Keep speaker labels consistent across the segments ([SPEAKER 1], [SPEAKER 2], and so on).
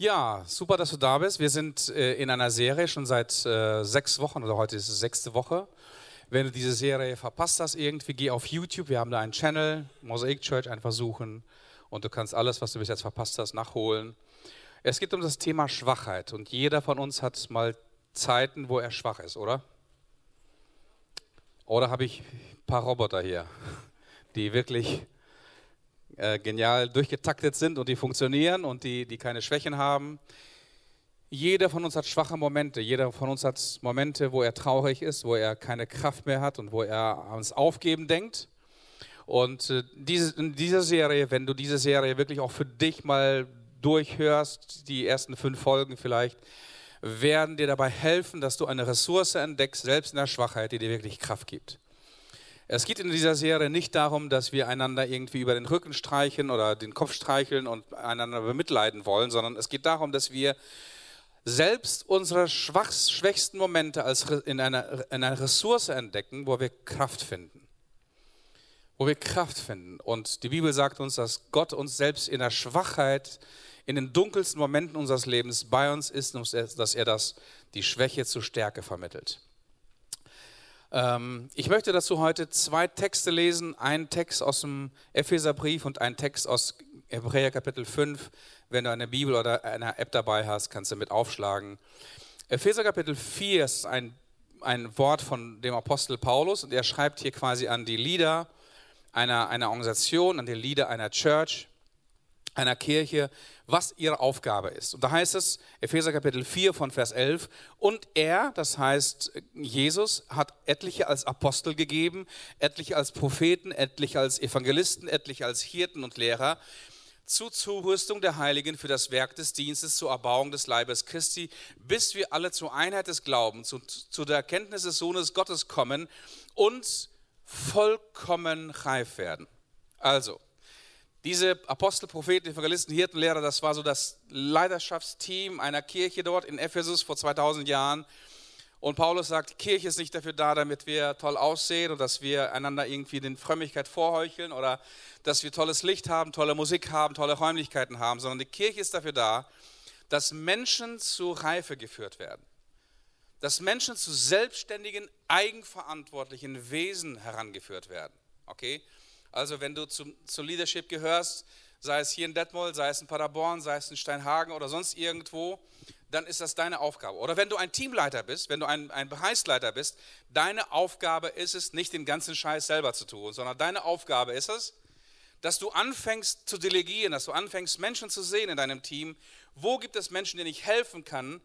[SPEAKER 1] Ja, super, dass du da bist. Wir sind äh, in einer Serie schon seit äh, sechs Wochen oder heute ist es sechste Woche. Wenn du diese Serie verpasst hast, irgendwie geh auf YouTube. Wir haben da einen Channel, Mosaic Church, einfach suchen und du kannst alles, was du bis jetzt verpasst hast, nachholen. Es geht um das Thema Schwachheit und jeder von uns hat mal Zeiten, wo er schwach ist, oder? Oder habe ich ein paar Roboter hier, die wirklich äh, genial durchgetaktet sind und die funktionieren und die, die keine Schwächen haben. Jeder von uns hat schwache Momente. Jeder von uns hat Momente, wo er traurig ist, wo er keine Kraft mehr hat und wo er ans Aufgeben denkt. Und äh, in dieser Serie, wenn du diese Serie wirklich auch für dich mal durchhörst, die ersten fünf Folgen vielleicht, werden dir dabei helfen, dass du eine Ressource entdeckst, selbst in der Schwachheit, die dir wirklich Kraft gibt. Es geht in dieser Serie nicht darum, dass wir einander irgendwie über den Rücken streichen oder den Kopf streicheln und einander bemitleiden wollen, sondern es geht darum, dass wir selbst unsere schwächsten Momente als in einer, in einer Ressource entdecken, wo wir Kraft finden. Wo wir Kraft finden. Und die Bibel sagt uns, dass Gott uns selbst in der Schwachheit, in den dunkelsten Momenten unseres Lebens bei uns ist, dass er das, die Schwäche zur Stärke vermittelt. Ähm, ich möchte dazu heute zwei Texte lesen, einen Text aus dem Epheserbrief und einen Text aus Hebräer Kapitel 5. Wenn du eine Bibel oder eine App dabei hast, kannst du mit aufschlagen. Epheser Kapitel 4 ist ein, ein Wort von dem Apostel Paulus und er schreibt hier quasi an die Lieder einer, einer Organisation, an die Lieder einer Church einer Kirche, was ihre Aufgabe ist. Und da heißt es, Epheser Kapitel 4 von Vers 11, und er, das heißt Jesus, hat etliche als Apostel gegeben, etliche als Propheten, etliche als Evangelisten, etliche als Hirten und Lehrer, zur Zurüstung der Heiligen für das Werk des Dienstes, zur Erbauung des Leibes Christi, bis wir alle zur Einheit des Glaubens, zu, zu der Erkenntnis des Sohnes Gottes kommen und vollkommen reif werden. Also, diese Apostel, Propheten, Evangelisten, Hirten, Lehrer, das war so das Leiterschaftsteam einer Kirche dort in Ephesus vor 2000 Jahren. Und Paulus sagt, Kirche ist nicht dafür da, damit wir toll aussehen und dass wir einander irgendwie den Frömmigkeit vorheucheln oder dass wir tolles Licht haben, tolle Musik haben, tolle Räumlichkeiten haben, sondern die Kirche ist dafür da, dass Menschen zur Reife geführt werden. Dass Menschen zu selbstständigen, eigenverantwortlichen Wesen herangeführt werden. Okay? Also wenn du zum, zur Leadership gehörst, sei es hier in Detmold, sei es in Paderborn, sei es in Steinhagen oder sonst irgendwo, dann ist das deine Aufgabe. Oder wenn du ein Teamleiter bist, wenn du ein, ein Bereichsleiter bist, deine Aufgabe ist es, nicht den ganzen Scheiß selber zu tun, sondern deine Aufgabe ist es, dass du anfängst zu delegieren, dass du anfängst, Menschen zu sehen in deinem Team. Wo gibt es Menschen, denen ich helfen kann,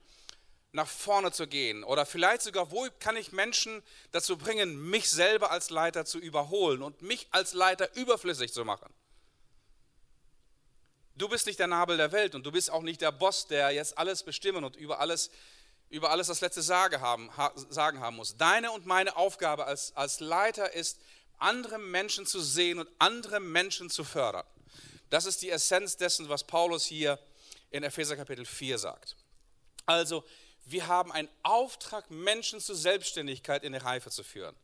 [SPEAKER 1] nach vorne zu gehen? Oder vielleicht sogar, wo kann ich Menschen dazu bringen, mich selber als Leiter zu überholen und mich als Leiter überflüssig zu machen? Du bist nicht der Nabel der Welt und du bist auch nicht der Boss, der jetzt alles bestimmen und über alles, über alles das letzte Sagen haben, sagen haben muss. Deine und meine Aufgabe als, als Leiter ist, andere Menschen zu sehen und andere Menschen zu fördern. Das ist die Essenz dessen, was Paulus hier in Epheser Kapitel 4 sagt. Also, wir haben einen Auftrag, Menschen zur Selbstständigkeit in die Reife zu führen.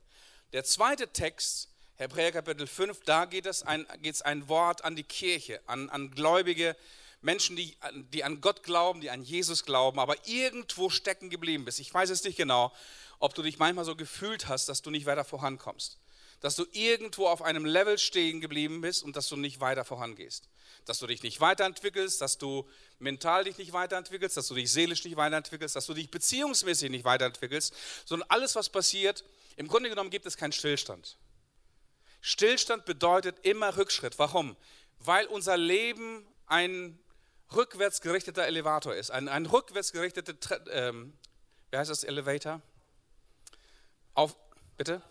[SPEAKER 1] Der zweite Text, Hebräer Kapitel 5, da geht es ein, geht's ein Wort an die Kirche, an, an Gläubige, Menschen, die, die an Gott glauben, die an Jesus glauben, aber irgendwo stecken geblieben bist. Ich weiß es nicht genau, ob du dich manchmal so gefühlt hast, dass du nicht weiter vorankommst. Dass du irgendwo auf einem Level stehen geblieben bist und dass du nicht weiter vorangehst dass du dich nicht weiterentwickelst, dass du mental dich nicht weiterentwickelst, dass du dich seelisch nicht weiterentwickelst, dass du dich beziehungsmäßig nicht weiterentwickelst, sondern alles, was passiert, im Grunde genommen gibt es keinen Stillstand. Stillstand bedeutet immer Rückschritt. Warum? Weil unser Leben ein rückwärts gerichteter Elevator ist, ein, ein rückwärts ähm, wie heißt das, Elevator? Auf, bitte?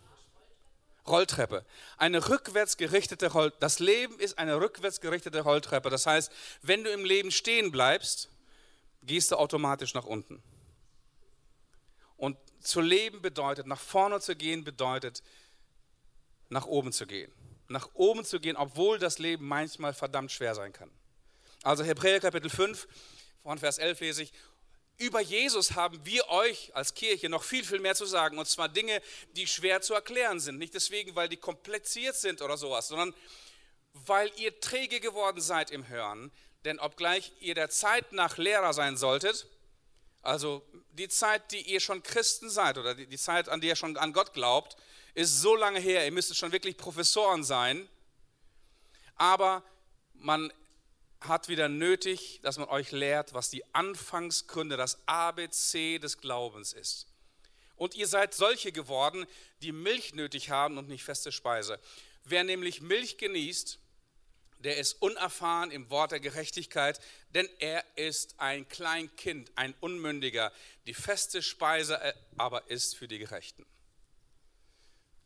[SPEAKER 1] Rolltreppe. Eine rückwärts gerichtete Rolltreppe. Das Leben ist eine rückwärts gerichtete Rolltreppe. Das heißt, wenn du im Leben stehen bleibst, gehst du automatisch nach unten. Und zu leben bedeutet, nach vorne zu gehen, bedeutet, nach oben zu gehen. Nach oben zu gehen, obwohl das Leben manchmal verdammt schwer sein kann. Also Hebräer Kapitel 5, von Vers 11 lese ich, über Jesus haben wir euch als Kirche noch viel, viel mehr zu sagen. Und zwar Dinge, die schwer zu erklären sind. Nicht deswegen, weil die kompliziert sind oder sowas, sondern weil ihr träge geworden seid im Hören. Denn obgleich ihr der Zeit nach Lehrer sein solltet, also die Zeit, die ihr schon Christen seid oder die, Zeit, an die ihr schon an Gott glaubt, ist so lange her, ihr müsstet schon wirklich Professoren sein, aber man hat wieder nötig, dass man euch lehrt, was die Anfangsgründe, das ABC des Glaubens ist. Und ihr seid solche geworden, die Milch nötig haben und nicht feste Speise. Wer nämlich Milch genießt, der ist unerfahren im Wort der Gerechtigkeit, denn er ist ein Kleinkind, ein Unmündiger. Die feste Speise äh, aber ist für die Gerechten.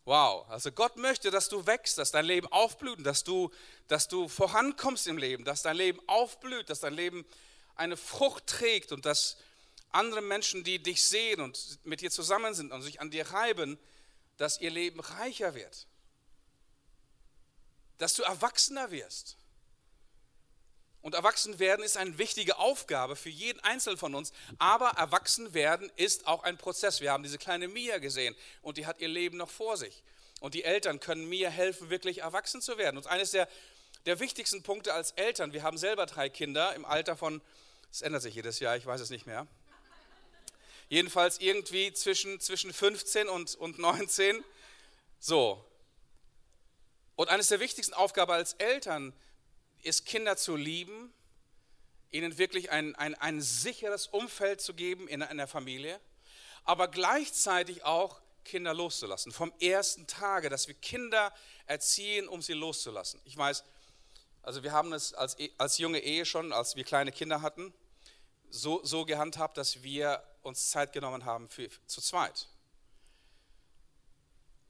[SPEAKER 1] Wow, also Gott möchte, dass du wächst, dass dein Leben aufblüht, dass du, dass du vorankommst im Leben, dass dein Leben aufblüht, dass dein Leben eine Frucht trägt und dass andere Menschen, die dich sehen und mit dir zusammen sind und sich an dir reiben, dass ihr Leben reicher wird dass du erwachsener wirst. Und erwachsen werden ist eine wichtige Aufgabe für jeden Einzelnen von uns. Aber erwachsen werden ist auch ein Prozess. Wir haben diese kleine Mia gesehen und die hat ihr Leben noch vor sich. Und die Eltern können Mia helfen, wirklich erwachsen zu werden. Und eines der, der wichtigsten Punkte als Eltern, wir haben selber drei Kinder im Alter von, es ändert sich jedes Jahr, ich weiß es nicht mehr. Jedenfalls irgendwie zwischen, zwischen 15 und, und 19. So, und eines der wichtigsten Aufgaben als Eltern ist, Kinder zu lieben, ihnen wirklich ein, ein, ein sicheres Umfeld zu geben in einer Familie, aber gleichzeitig auch Kinder loszulassen. Vom ersten Tage, dass wir Kinder erziehen, um sie loszulassen. Ich weiß, also wir haben es als, e, als junge Ehe schon, als wir kleine Kinder hatten, so, so gehandhabt, dass wir uns Zeit genommen haben für, zu zweit.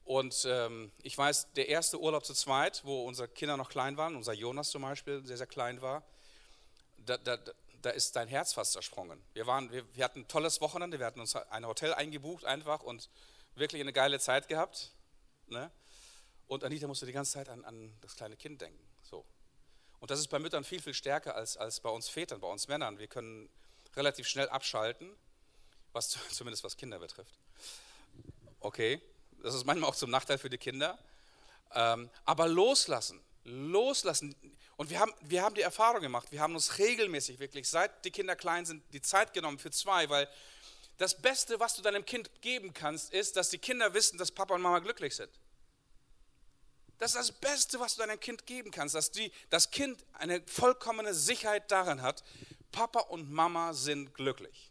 [SPEAKER 1] Und ähm, ich weiß, der erste Urlaub zu zweit, wo unsere Kinder noch klein waren, unser Jonas zum Beispiel sehr, sehr klein war, da, da, da ist dein Herz fast zersprungen. Wir, waren, wir, wir hatten ein tolles Wochenende, wir hatten uns ein Hotel eingebucht einfach und wirklich eine geile Zeit gehabt. Ne? Und Anita musste die ganze Zeit an, an das kleine Kind denken. So. Und das ist bei Müttern viel, viel stärker als, als bei uns Vätern, bei uns Männern. Wir können relativ schnell abschalten, was zumindest was Kinder betrifft. Okay. Das ist manchmal auch zum Nachteil für die Kinder. Ähm, aber loslassen, loslassen. Und wir haben, wir haben die Erfahrung gemacht, wir haben uns regelmäßig wirklich, seit die Kinder klein sind, die Zeit genommen für zwei, weil das Beste, was du deinem Kind geben kannst, ist, dass die Kinder wissen, dass Papa und Mama glücklich sind. Das ist das Beste, was du deinem Kind geben kannst, dass die, das Kind eine vollkommene Sicherheit darin hat, Papa und Mama sind glücklich.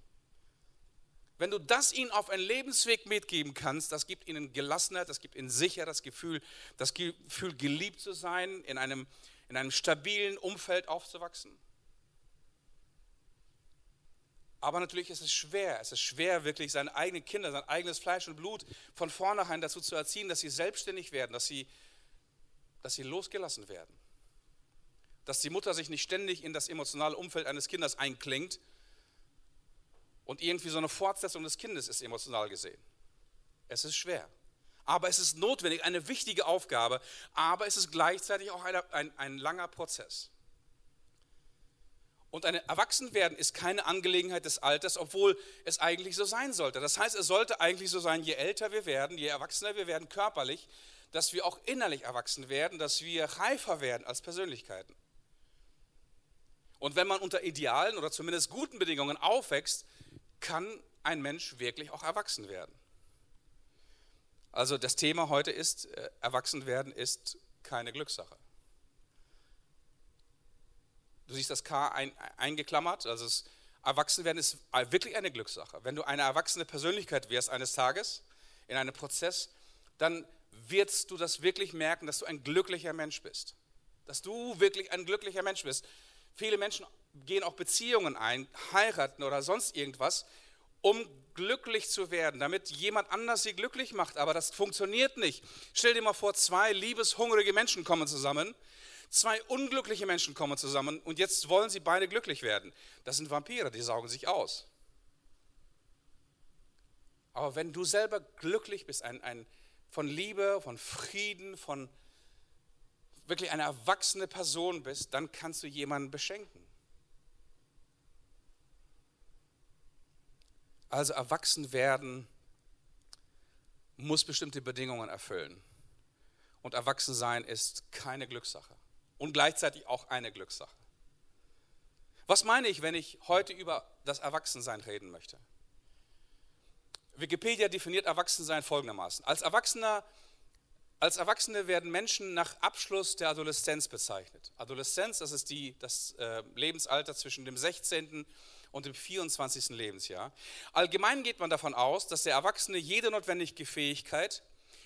[SPEAKER 1] Wenn du das ihnen auf einen Lebensweg mitgeben kannst, das gibt ihnen Gelassenheit, das gibt ihnen Sicherheit, das Gefühl, das Gefühl geliebt zu sein, in einem, in einem stabilen Umfeld aufzuwachsen. Aber natürlich ist es schwer. Es ist schwer, wirklich seine eigenen Kinder, sein eigenes Fleisch und Blut von vornherein dazu zu erziehen, dass sie selbstständig werden, dass sie, dass sie losgelassen werden. Dass die Mutter sich nicht ständig in das emotionale Umfeld eines Kindes einklingt und irgendwie so eine Fortsetzung des Kindes ist emotional gesehen. Es ist schwer. Aber es ist notwendig, eine wichtige Aufgabe, aber es ist gleichzeitig auch ein, ein, ein langer Prozess. Und ein Erwachsenwerden ist keine Angelegenheit des Alters, obwohl es eigentlich so sein sollte. Das heißt, es sollte eigentlich so sein, je älter wir werden, je erwachsener wir werden körperlich, dass wir auch innerlich erwachsen werden, dass wir reifer werden als Persönlichkeiten. Und wenn man unter idealen oder zumindest guten Bedingungen aufwächst, kann ein Mensch wirklich auch erwachsen werden. Also das Thema heute ist, äh, erwachsen werden ist keine Glückssache. Du siehst das K ein, eingeklammert, also das Erwachsenwerden ist wirklich eine Glückssache. Wenn du eine erwachsene Persönlichkeit wirst eines Tages in einem Prozess, dann wirst du das wirklich merken, dass du ein glücklicher Mensch bist. Dass du wirklich ein glücklicher Mensch bist. Viele Menschen gehen auch Beziehungen ein, heiraten oder sonst irgendwas, um glücklich zu werden, damit jemand anders sie glücklich macht. Aber das funktioniert nicht. Stell dir mal vor, zwei liebeshungrige Menschen kommen zusammen, zwei unglückliche Menschen kommen zusammen und jetzt wollen sie beide glücklich werden. Das sind Vampire, die saugen sich aus. Aber wenn du selber glücklich bist, ein, ein, von Liebe, von Frieden, von wirklich eine erwachsene Person bist, dann kannst du jemanden beschenken. Also erwachsen werden muss bestimmte Bedingungen erfüllen. Und erwachsen sein ist keine Glückssache und gleichzeitig auch eine Glückssache. Was meine ich, wenn ich heute über das Erwachsensein reden möchte? Wikipedia definiert Erwachsensein folgendermaßen. Als, Erwachsener, als Erwachsene werden Menschen nach Abschluss der Adoleszenz bezeichnet. Adoleszenz, das ist die, das äh, Lebensalter zwischen dem 16. und dem 24. Lebensjahr. Allgemein geht man davon aus, dass der Erwachsene jede notwendige Fähigkeit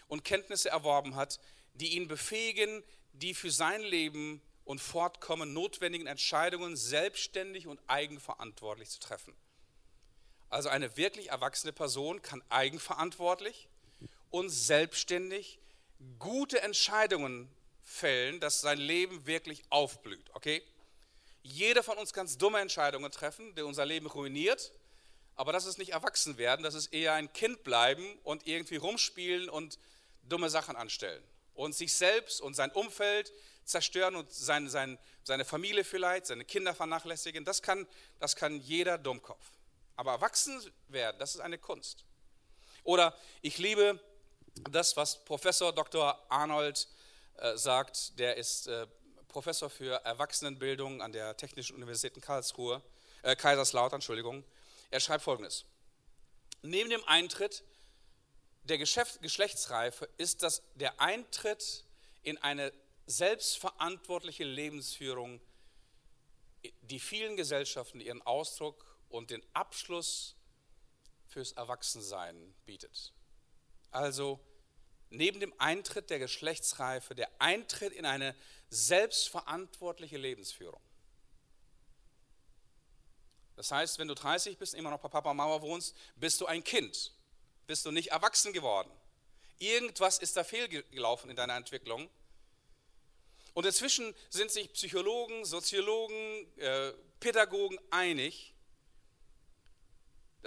[SPEAKER 1] und Kenntnisse erworben hat, die ihn befähigen, die für sein Leben und Fortkommen notwendigen Entscheidungen selbstständig und eigenverantwortlich zu treffen. Also eine wirklich erwachsene Person kann eigenverantwortlich und selbstständig gute Entscheidungen fällen, dass sein Leben wirklich aufblüht. Okay? Jeder von uns kann dumme Entscheidungen treffen, die unser Leben ruiniert, aber das ist nicht erwachsen werden, das ist eher ein Kind bleiben und irgendwie rumspielen und dumme Sachen anstellen und sich selbst und sein Umfeld zerstören und sein, sein, seine Familie vielleicht, seine Kinder vernachlässigen. Das kann, das kann jeder Dummkopf. Aber erwachsen werden, das ist eine Kunst. Oder ich liebe das, was Professor Dr. Arnold äh, sagt, der ist äh, Professor für Erwachsenenbildung an der Technischen Universität in Karlsruhe, äh, Kaiserslautern, Entschuldigung. Er schreibt folgendes. Neben dem Eintritt der Geschäft Geschlechtsreife ist das der Eintritt in eine selbstverantwortliche Lebensführung, die vielen Gesellschaften ihren Ausdruck und den Abschluss fürs Erwachsensein bietet. Also neben dem Eintritt der Geschlechtsreife, der Eintritt in eine selbstverantwortliche Lebensführung. Das heißt, wenn du 30 bist, immer noch bei Papa Mama wohnst, bist du ein Kind, bist du nicht erwachsen geworden. Irgendwas ist da fehlgelaufen in deiner Entwicklung. Und inzwischen sind sich Psychologen, Soziologen, äh, Pädagogen einig,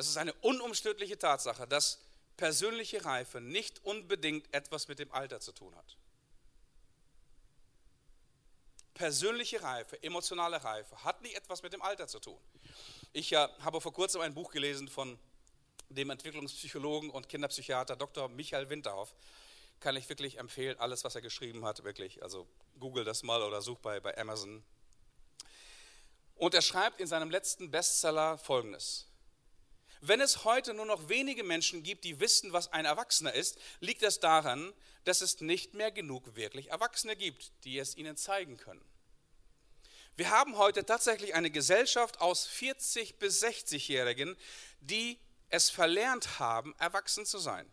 [SPEAKER 1] das ist eine unumstößliche Tatsache, dass persönliche Reife nicht unbedingt etwas mit dem Alter zu tun hat. Persönliche Reife, emotionale Reife hat nicht etwas mit dem Alter zu tun. Ich äh, habe vor kurzem ein Buch gelesen von dem Entwicklungspsychologen und Kinderpsychiater Dr. Michael Winterhoff. Kann ich wirklich empfehlen, alles, was er geschrieben hat, wirklich. Also google das mal oder such bei, bei Amazon. Und er schreibt in seinem letzten Bestseller folgendes. Wenn es heute nur noch wenige Menschen gibt, die wissen, was ein Erwachsener ist, liegt das daran, dass es nicht mehr genug wirklich Erwachsene gibt, die es ihnen zeigen können. Wir haben heute tatsächlich eine Gesellschaft aus 40 bis 60-Jährigen, die es verlernt haben, erwachsen zu sein.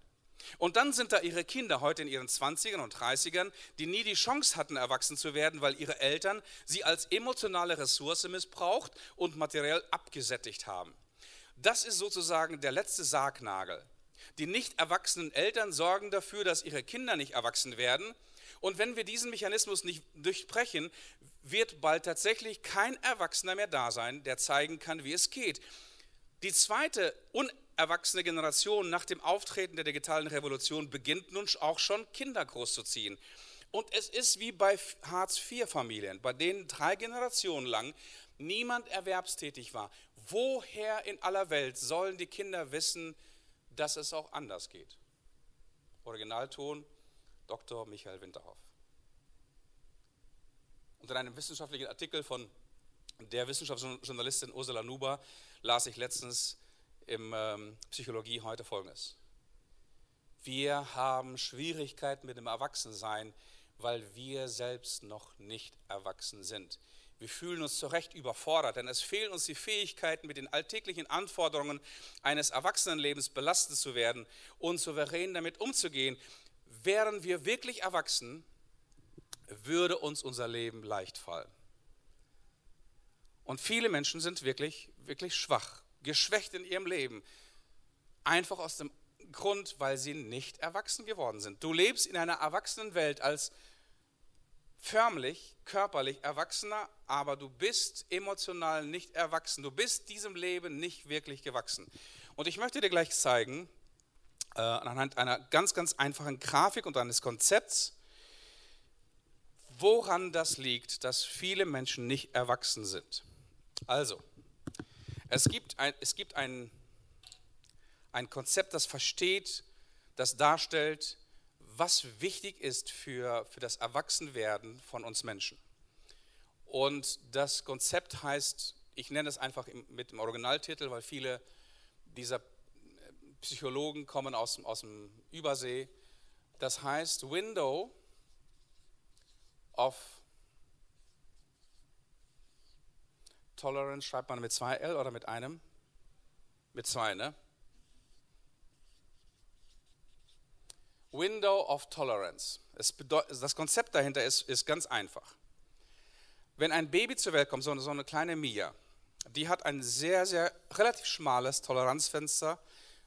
[SPEAKER 1] Und dann sind da ihre Kinder heute in ihren 20ern und 30ern, die nie die Chance hatten, erwachsen zu werden, weil ihre Eltern sie als emotionale Ressource missbraucht und materiell abgesättigt haben. Das ist sozusagen der letzte Sargnagel. Die nicht erwachsenen Eltern sorgen dafür, dass ihre Kinder nicht erwachsen werden. Und wenn wir diesen Mechanismus nicht durchbrechen, wird bald tatsächlich kein Erwachsener mehr da sein, der zeigen kann, wie es geht. Die zweite unerwachsene Generation nach dem Auftreten der digitalen Revolution beginnt nun auch schon Kinder großzuziehen. Und es ist wie bei Hartz-IV-Familien, bei denen drei Generationen lang niemand erwerbstätig war. Woher in aller Welt sollen die Kinder wissen, dass es auch anders geht? Originalton Dr. Michael Winterhoff. Und in einem wissenschaftlichen Artikel von der Wissenschaftsjournalistin Ursula Nuber las ich letztens im ähm, Psychologie heute folgendes. Wir haben Schwierigkeiten mit dem Erwachsensein, weil wir selbst noch nicht erwachsen sind. Wir fühlen uns zu Recht überfordert, denn es fehlen uns die Fähigkeiten, mit den alltäglichen Anforderungen eines Erwachsenenlebens belastet zu werden und souverän damit umzugehen. Wären wir wirklich erwachsen, würde uns unser Leben leicht fallen. Und viele Menschen sind wirklich, wirklich schwach, geschwächt in ihrem Leben. Einfach aus dem Grund, weil sie nicht erwachsen geworden sind. Du lebst in einer erwachsenen Welt als förmlich, körperlich Erwachsener, aber du bist emotional nicht erwachsen. Du bist diesem Leben nicht wirklich gewachsen. Und ich möchte dir gleich zeigen, äh, anhand einer ganz, ganz einfachen Grafik und eines Konzepts, woran das liegt, dass viele Menschen nicht erwachsen sind. Also, es gibt ein, es gibt ein, ein Konzept, das versteht, das darstellt, was wichtig ist für, für das Erwachsenwerden von uns Menschen. Und das Konzept heißt ich nenne es einfach mit dem Originaltitel, weil viele dieser Psychologen kommen aus, aus dem Übersee. Das heißt Window of Tolerance, schreibt man mit zwei L oder mit einem? Mit zwei, ne? Window of Tolerance. das Konzept dahinter ist, ist ganz einfach. Wenn ein Baby zur Welt kommt, so eine kleine Mia, die hat ein sehr, sehr relativ schmales Toleranzfenster,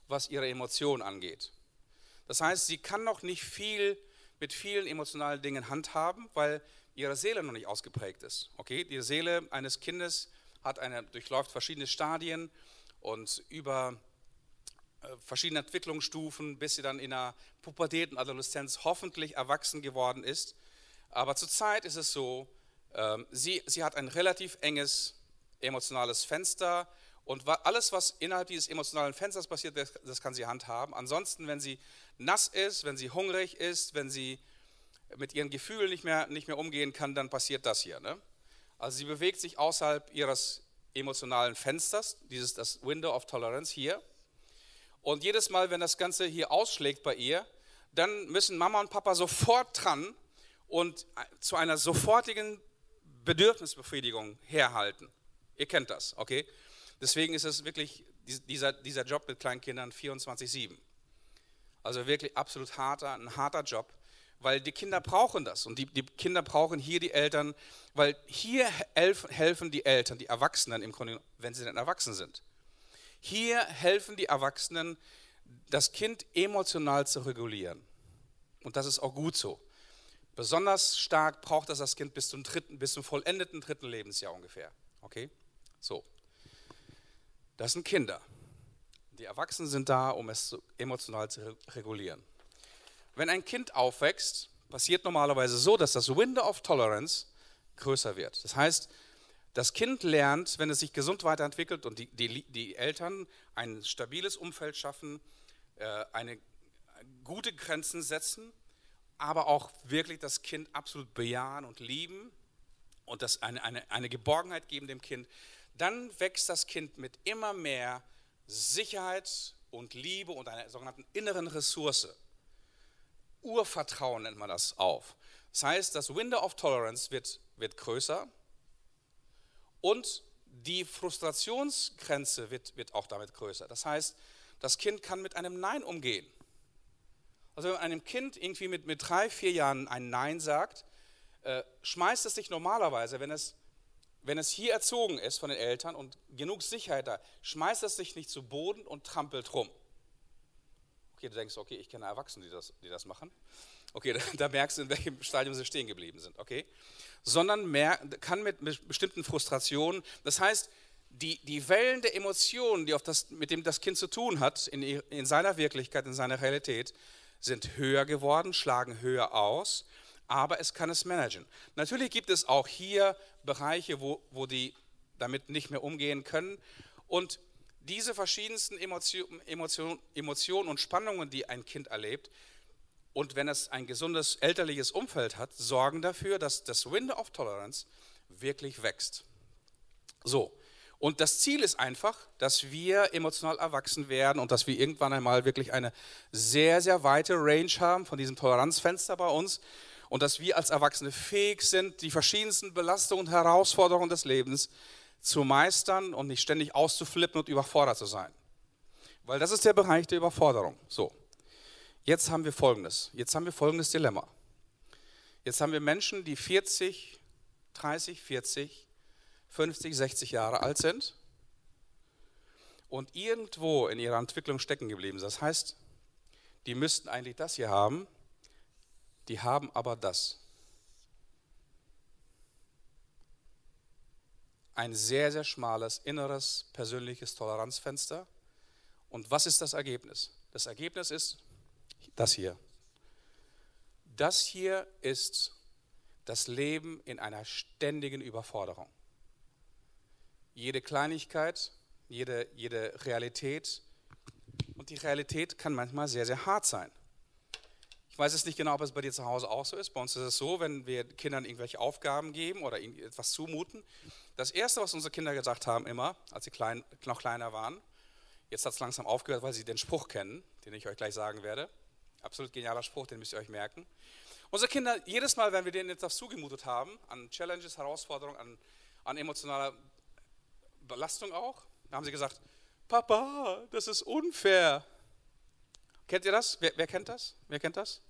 [SPEAKER 1] was ihre Emotionen angeht. Das heißt, sie kann noch nicht viel mit vielen emotionalen Dingen handhaben, weil ihre Seele noch nicht ausgeprägt ist. Okay, die Seele eines Kindes hat eine, durchläuft verschiedene Stadien und über äh, verschiedene Entwicklungsstufen, bis sie dann in der Pubertät und Adoleszenz hoffentlich erwachsen geworden ist. Aber zurzeit ist es so, ähm, sie, sie hat ein relativ enges emotionales Fenster und alles, was innerhalb dieses emotionalen Fensters passiert, das, das kann sie handhaben. Ansonsten, wenn sie nass ist, wenn sie hungrig ist, wenn sie mit ihren Gefühlen nicht mehr, nicht mehr umgehen kann, dann passiert das hier. Ne? Also sie bewegt sich außerhalb ihres emotionalen Fensters, dieses das Window of Tolerance hier. Und jedes Mal, wenn das Ganze hier ausschlägt bei ihr, dann müssen Mama und Papa sofort dran und zu einer sofortigen Bedürfnisbefriedigung herhalten. Ihr kennt das, okay? Deswegen ist es wirklich dieser, dieser Job mit Kleinkindern 24-7. Also wirklich absolut harter, ein harter Job, weil die Kinder brauchen das und die, die Kinder brauchen hier die Eltern, weil hier helfen die Eltern, die Erwachsenen im Grunde, wenn sie denn erwachsen sind. Hier helfen die Erwachsenen, das Kind emotional zu regulieren. Und das ist auch gut so. Besonders stark braucht das das Kind bis zum dritten, bis zum vollendeten dritten Lebensjahr ungefähr. Okay? So. Das sind Kinder. Die Erwachsenen sind da, um es emotional zu regulieren. Wenn ein Kind aufwächst, passiert normalerweise so, dass das Window of Tolerance größer wird. Das heißt, das Kind lernt, wenn es sich gesund weiterentwickelt und die, die, die Eltern ein stabiles Umfeld schaffen, äh, eine gute Grenzen setzen, aber auch wirklich das Kind absolut bejahen und lieben und das eine, eine, eine Geborgenheit geben dem Kind, dann wächst das Kind mit immer mehr Sicherheit und Liebe und einer sogenannten inneren Ressource. Urvertrauen nennt man das auf. Das heißt, das Window of Tolerance wird, wird größer und die Frustrationsgrenze wird, wird auch damit größer. Das heißt, das Kind kann mit einem Nein umgehen. Also wenn einem Kind irgendwie mit, mit drei, vier Jahren ein Nein sagt, äh, schmeißt es sich normalerweise, wenn es, wenn es hier erzogen ist von den Eltern und genug Sicherheit da, schmeißt es sich nicht zu Boden und trampelt rum. Okay, du denkst, okay, ich kenne Erwachsene, die das, die das machen. Okay, da, da merkst du, in welchem Stadium sie stehen geblieben sind. Okay, sondern mehr, kann mit bestimmten Frustrationen, das heißt, die, die Wellen der Emotionen, die auf das, mit dem das Kind zu tun hat, in, in seiner Wirklichkeit, in seiner Realität, sind höher geworden, schlagen höher aus, aber es kann es managen. Natürlich gibt es auch hier Bereiche, wo, wo die damit nicht mehr umgehen können. Und diese verschiedensten Emotionen Emotion, Emotionen und Spannungen, die ein Kind erlebt, und wenn es ein gesundes elterliches Umfeld hat, sorgen dafür, dass das Window of Tolerance wirklich wächst. So, und das Ziel ist einfach, dass wir emotional erwachsen werden und dass wir irgendwann einmal wirklich eine sehr, sehr weite Range haben von diesem Toleranzfenster bei uns und dass wir als Erwachsene fähig sind, die verschiedensten Belastungen und Herausforderungen des Lebens zu meistern und nicht ständig auszuflippen und überfordert zu sein. Weil das ist der Bereich der Überforderung. So, jetzt haben wir folgendes. Jetzt haben wir folgendes Dilemma. Jetzt haben wir Menschen, die 40, 30, 40 50, 60 Jahre alt sind und irgendwo in ihrer Entwicklung stecken geblieben sind. Das heißt, die müssten eigentlich das hier haben, die haben aber das. Ein sehr, sehr schmales inneres persönliches Toleranzfenster. Und was ist das Ergebnis? Das Ergebnis ist das hier. Das hier ist das Leben in einer ständigen Überforderung jede Kleinigkeit, jede, jede Realität. Und die Realität kann manchmal sehr, sehr hart sein. Ich weiß es nicht genau, ob es bei dir zu Hause auch so ist. Bei uns ist es so, wenn wir Kindern irgendwelche Aufgaben geben oder ihnen etwas zumuten. Das Erste, was unsere Kinder gesagt haben, immer, als sie klein, noch kleiner waren, jetzt hat es langsam aufgehört, weil sie den Spruch kennen, den ich euch gleich sagen werde. Absolut genialer Spruch, den müsst ihr euch merken. Unsere Kinder, jedes Mal, wenn wir denen etwas zugemutet haben, an Challenges, Herausforderungen, an, an emotionaler Belastung auch, haben sie gesagt, Papa, das ist unfair. Kennt ihr das? Wer, wer kennt das? Wer kennt das?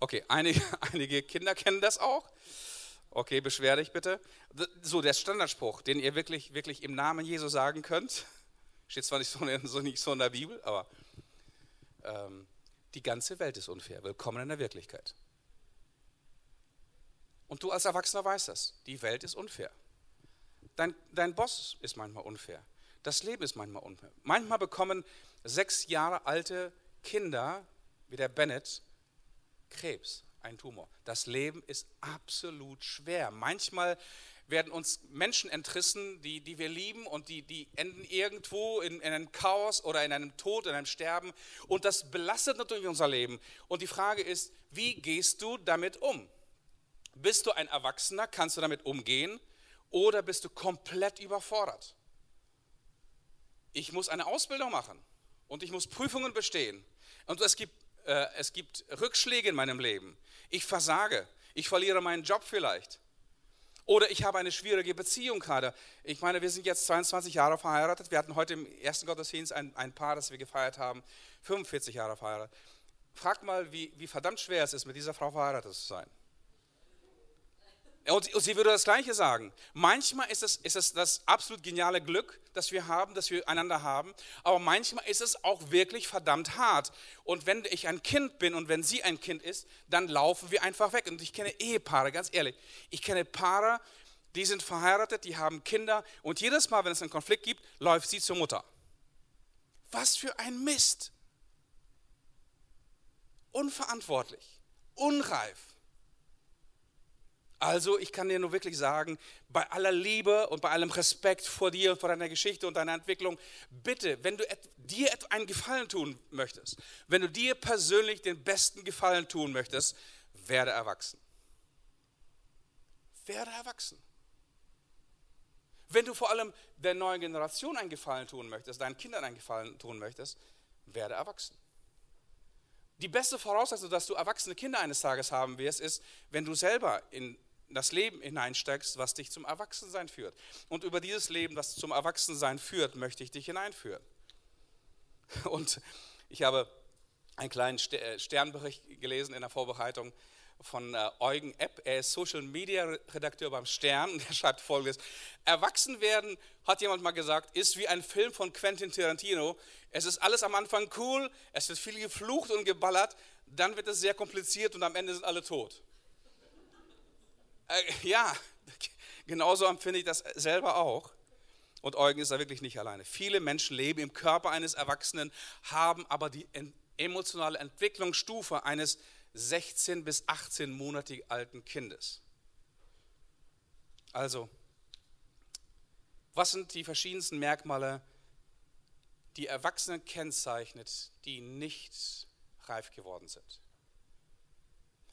[SPEAKER 1] Okay, einige, einige Kinder kennen das auch. Okay, beschwer dich bitte. So, der Standardspruch, den ihr wirklich, wirklich im Namen Jesu sagen könnt, steht zwar nicht so nicht so in der Bibel, aber ähm, die ganze Welt ist unfair. Willkommen in der Wirklichkeit. Und du als Erwachsener weißt das. Die Welt ist unfair. Dein, dein Boss ist manchmal unfair. Das Leben ist manchmal unfair. Manchmal bekommen sechs Jahre alte Kinder wie der Bennett Krebs, ein Tumor. Das Leben ist absolut schwer. Manchmal werden uns Menschen entrissen, die, die wir lieben und die, die enden irgendwo in, in einem Chaos oder in einem Tod, in einem Sterben. Und das belastet natürlich unser Leben. Und die Frage ist, wie gehst du damit um? Bist du ein Erwachsener, kannst du damit umgehen oder bist du komplett überfordert? Ich muss eine Ausbildung machen und ich muss Prüfungen bestehen. Und es gibt, es gibt Rückschläge in meinem Leben. Ich versage. Ich verliere meinen Job vielleicht. Oder ich habe eine schwierige Beziehung gerade. Ich meine, wir sind jetzt 22 Jahre verheiratet. Wir hatten heute im ersten Gottesdienst ein, ein Paar, das wir gefeiert haben, 45 Jahre verheiratet. Frag mal, wie, wie verdammt schwer es ist, mit dieser Frau verheiratet zu sein. Und sie würde das Gleiche sagen. Manchmal ist es, ist es das absolut geniale Glück, das wir haben, das wir einander haben. Aber manchmal ist es auch wirklich verdammt hart. Und wenn ich ein Kind bin und wenn sie ein Kind ist, dann laufen wir einfach weg. Und ich kenne Ehepaare, ganz ehrlich. Ich kenne Paare, die sind verheiratet, die haben Kinder. Und jedes Mal, wenn es einen Konflikt gibt, läuft sie zur Mutter. Was für ein Mist. Unverantwortlich, unreif. Also ich kann dir nur wirklich sagen, bei aller Liebe und bei allem Respekt vor dir und vor deiner Geschichte und deiner Entwicklung, bitte, wenn du dir einen Gefallen tun möchtest, wenn du dir persönlich den besten Gefallen tun möchtest, werde erwachsen. Werde erwachsen. Wenn du vor allem der neuen Generation einen Gefallen tun möchtest, deinen Kindern einen Gefallen tun möchtest, werde erwachsen. Die beste Voraussetzung, dass du erwachsene Kinder eines Tages haben wirst, ist, wenn du selber in das Leben hineinsteigst, was dich zum Erwachsensein führt. Und über dieses Leben, das zum Erwachsensein führt, möchte ich dich hineinführen. Und ich habe einen kleinen äh, Sternbericht gelesen in der Vorbereitung von äh, Eugen Epp. Er ist Social Media Redakteur beim Stern und er schreibt folgendes: Erwachsen werden, hat jemand mal gesagt, ist wie ein Film von Quentin Tarantino. Es ist alles am Anfang cool, es wird viel geflucht und geballert, dann wird es sehr kompliziert und am Ende sind alle tot. Äh, ja, genauso empfinde ich das selber auch. Und Eugen ist da wirklich nicht alleine. Viele Menschen leben im Körper eines Erwachsenen, haben aber die emotionale Entwicklungsstufe eines 16 bis 18 monatig alten Kindes. Also, was sind die verschiedensten Merkmale, die Erwachsenen kennzeichnet, die nicht reif geworden sind?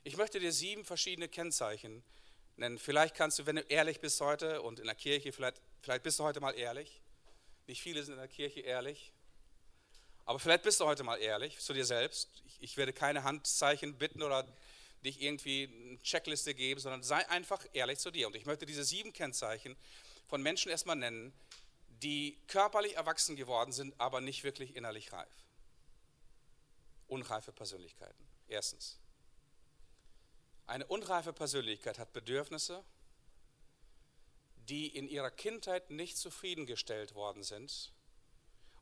[SPEAKER 1] Ich möchte dir sieben verschiedene Kennzeichen nennen. Vielleicht kannst du, wenn du ehrlich bist heute und in der Kirche, vielleicht, vielleicht bist du heute mal ehrlich. Nicht viele sind in der Kirche ehrlich. Aber vielleicht bist du heute mal ehrlich zu dir selbst. Ich, ich werde keine Handzeichen bitten oder dich irgendwie eine Checkliste geben, sondern sei einfach ehrlich zu dir. Und ich möchte diese sieben Kennzeichen von Menschen erstmal nennen, die körperlich erwachsen geworden sind, aber nicht wirklich innerlich reif. Unreife Persönlichkeiten. Erstens. Eine unreife Persönlichkeit hat Bedürfnisse, die in ihrer Kindheit nicht zufriedengestellt worden sind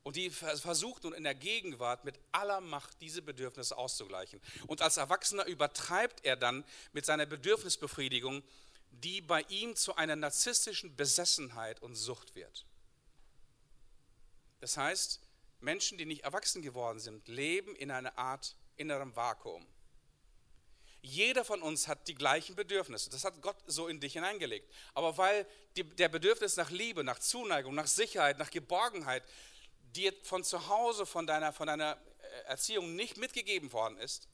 [SPEAKER 1] und die versucht nun in der Gegenwart mit aller Macht diese Bedürfnisse auszugleichen. Und als Erwachsener übertreibt er dann mit seiner Bedürfnisbefriedigung, die bei ihm zu einer narzisstischen Besessenheit und Sucht wird. Das heißt, Menschen, die nicht erwachsen geworden sind, leben in einer Art innerem Vakuum. Jeder von uns hat die gleichen Bedürfnisse. Das hat Gott so in dich hineingelegt. Aber weil die, der Bedürfnis nach Liebe, nach Zuneigung, nach Sicherheit, nach Geborgenheit dir von zu Hause, von deiner, von deiner äh, Erziehung nicht mitgegeben worden ist,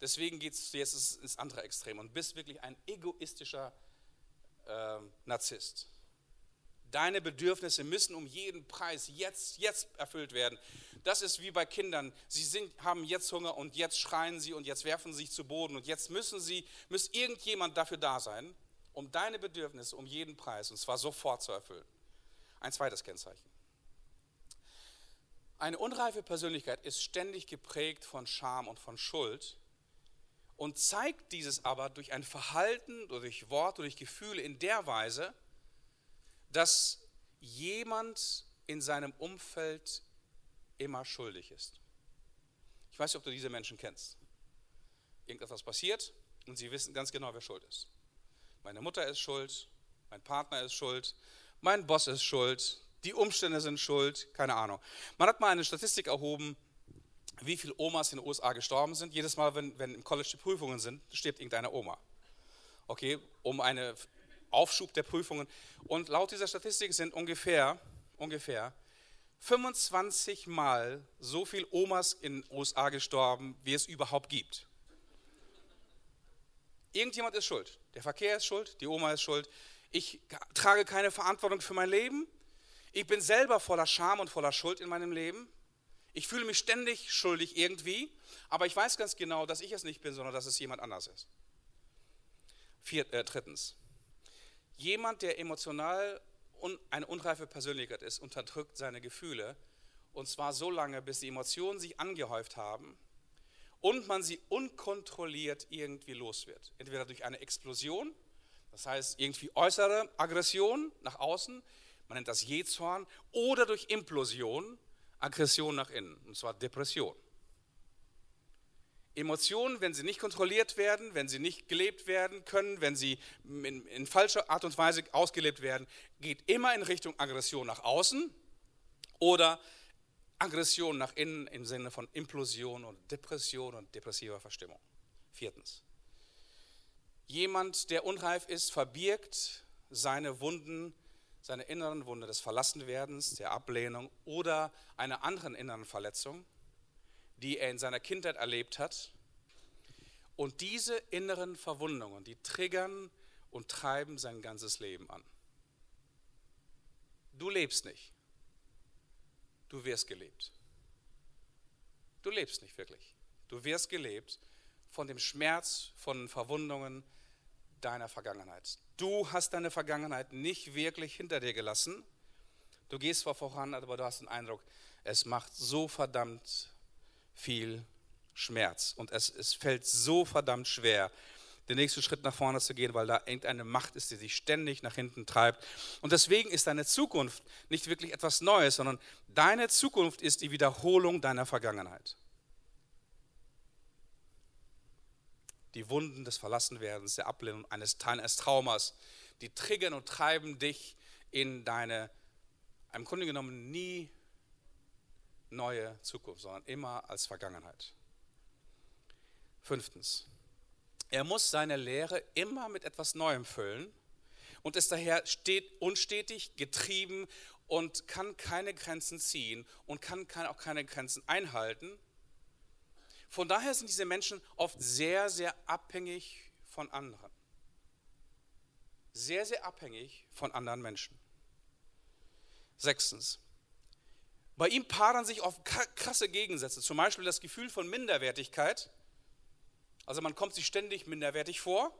[SPEAKER 1] Deswegen geht es jetzt ins andere Extrem und bist wirklich ein egoistischer äh, Narzisst. Deine Bedürfnisse müssen um jeden Preis jetzt, jetzt erfüllt werden. Das ist wie bei Kindern. Sie sind, haben jetzt Hunger und jetzt schreien sie und jetzt werfen sie sich zu Boden und jetzt müssen sie, muss irgendjemand dafür da sein, um deine Bedürfnisse um jeden Preis und zwar sofort zu erfüllen. Ein zweites Kennzeichen. Eine unreife Persönlichkeit ist ständig geprägt von Scham und von Schuld und zeigt dieses aber durch ein Verhalten, durch Worte, durch Gefühle in der Weise, dass jemand in seinem Umfeld immer schuldig ist. Ich weiß nicht, ob du diese Menschen kennst. Irgendetwas passiert und sie wissen ganz genau, wer schuld ist. Meine Mutter ist schuld, mein Partner ist schuld, mein Boss ist schuld, die Umstände sind schuld, keine Ahnung. Man hat mal eine Statistik erhoben, wie viele Omas in den USA gestorben sind. Jedes Mal, wenn, wenn im College die Prüfungen sind, stirbt irgendeine Oma. Okay, um einen Aufschub der Prüfungen. Und laut dieser Statistik sind ungefähr, ungefähr 25 Mal so viele Omas in den USA gestorben, wie es überhaupt gibt. Irgendjemand ist schuld. Der Verkehr ist schuld, die Oma ist schuld. Ich trage keine Verantwortung für mein Leben. Ich bin selber voller Scham und voller Schuld in meinem Leben. Ich fühle mich ständig schuldig irgendwie, aber ich weiß ganz genau, dass ich es nicht bin, sondern dass es jemand anders ist. Viert, äh, drittens, jemand, der emotional un, eine unreife Persönlichkeit ist, unterdrückt seine Gefühle und zwar so lange, bis die Emotionen sich angehäuft haben und man sie unkontrolliert irgendwie los wird. Entweder durch eine Explosion, das heißt irgendwie äußere Aggression nach außen, man nennt das Jezorn, oder durch Implosion, Aggression nach innen, und zwar Depression. Emotionen, wenn sie nicht kontrolliert werden, wenn sie nicht gelebt werden können, wenn sie in, in falscher Art und Weise ausgelebt werden, geht immer in Richtung Aggression nach außen oder Aggression nach innen im Sinne von Implosion und Depression und depressiver Verstimmung. Viertens. Jemand, der unreif ist, verbirgt seine Wunden, seine inneren Wunde des Verlassenwerdens, der Ablehnung oder einer anderen inneren Verletzung, die er in seiner Kindheit erlebt hat. Und diese inneren Verwundungen, die triggern und treiben sein ganzes Leben an. Du lebst nicht. Du wirst gelebt. Du lebst nicht wirklich. Du wirst gelebt von dem Schmerz, von Verwundungen, deiner Vergangenheit. Du hast deine Vergangenheit nicht wirklich hinter dir gelassen. Du gehst zwar voran, aber du hast den Eindruck, es macht so verdammt viel Schmerz und es, es fällt so verdammt schwer, den nächsten Schritt nach vorne zu gehen, weil da irgendeine Macht ist, die dich ständig nach hinten treibt. Und deswegen ist deine Zukunft nicht wirklich etwas Neues, sondern deine Zukunft ist die Wiederholung deiner Vergangenheit. die Wunden des Verlassenwerdens, der Ablehnung eines, eines Traumas, die triggern und treiben dich in deine, im Grunde genommen nie neue Zukunft, sondern immer als Vergangenheit. Fünftens, er muss seine Lehre immer mit etwas Neuem füllen und ist daher unstetig, getrieben und kann keine Grenzen ziehen und kann auch keine Grenzen einhalten von daher sind diese Menschen oft sehr, sehr abhängig von anderen. Sehr, sehr abhängig von anderen Menschen. Sechstens. Bei ihm paaren sich oft krasse Gegensätze, zum Beispiel das Gefühl von Minderwertigkeit, also man kommt sich ständig minderwertig vor,